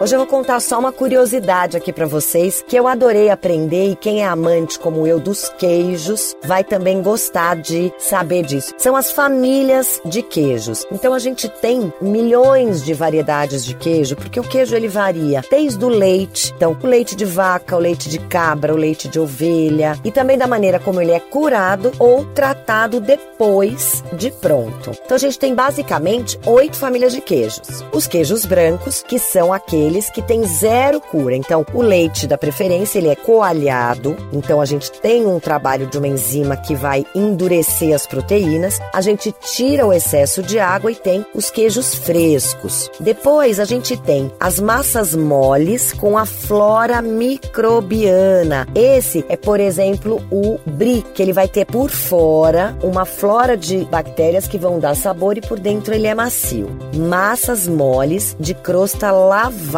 Hoje eu vou contar só uma curiosidade aqui para vocês que eu adorei aprender e quem é amante como eu dos queijos vai também gostar de saber disso. São as famílias de queijos. Então a gente tem milhões de variedades de queijo, porque o queijo ele varia desde o leite, então o leite de vaca, o leite de cabra, o leite de ovelha e também da maneira como ele é curado ou tratado depois de pronto. Então a gente tem basicamente oito famílias de queijos. Os queijos brancos, que são aqueles que têm zero cura. Então, o leite da preferência, ele é coalhado. Então, a gente tem um trabalho de uma enzima que vai endurecer as proteínas. A gente tira o excesso de água e tem os queijos frescos. Depois, a gente tem as massas moles com a flora microbiana. Esse é, por exemplo, o brie, que ele vai ter por fora uma flora de bactérias que vão dar sabor e por dentro ele é macio. Massas moles de crosta lavada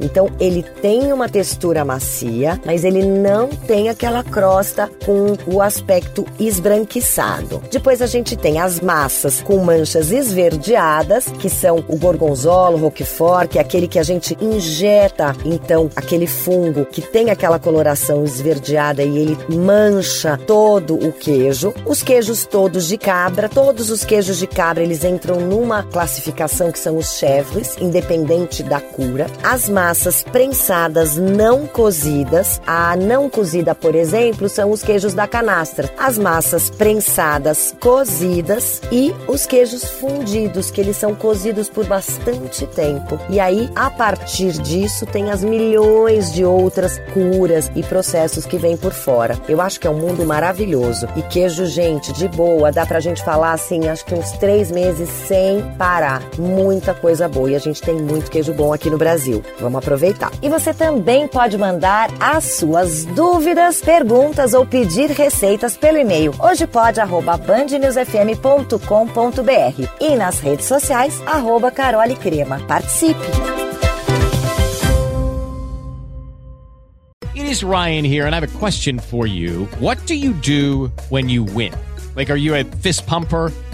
então ele tem uma textura macia, mas ele não tem aquela crosta com o aspecto esbranquiçado. Depois a gente tem as massas com manchas esverdeadas, que são o gorgonzola, o roquefort, que é aquele que a gente injeta, então, aquele fungo que tem aquela coloração esverdeada e ele mancha todo o queijo. Os queijos todos de cabra, todos os queijos de cabra, eles entram numa classificação que são os chevres, independente da cura as massas prensadas não cozidas. A não cozida, por exemplo, são os queijos da canastra. As massas prensadas cozidas e os queijos fundidos, que eles são cozidos por bastante tempo. E aí, a partir disso, tem as milhões de outras curas e processos que vêm por fora. Eu acho que é um mundo maravilhoso. E queijo, gente, de boa, dá pra gente falar assim, acho que uns três meses sem parar. Muita coisa boa. E a gente tem muito queijo bom aqui no Brasil. Vamos aproveitar. E você também pode mandar as suas dúvidas, perguntas ou pedir receitas pelo e-mail hojepod@bandnewsfm.com.br e nas redes sociais arroba Carole Crema. Participe! It is Ryan here and I have a question for you. What do you do when you win? Like are you a fist pumper?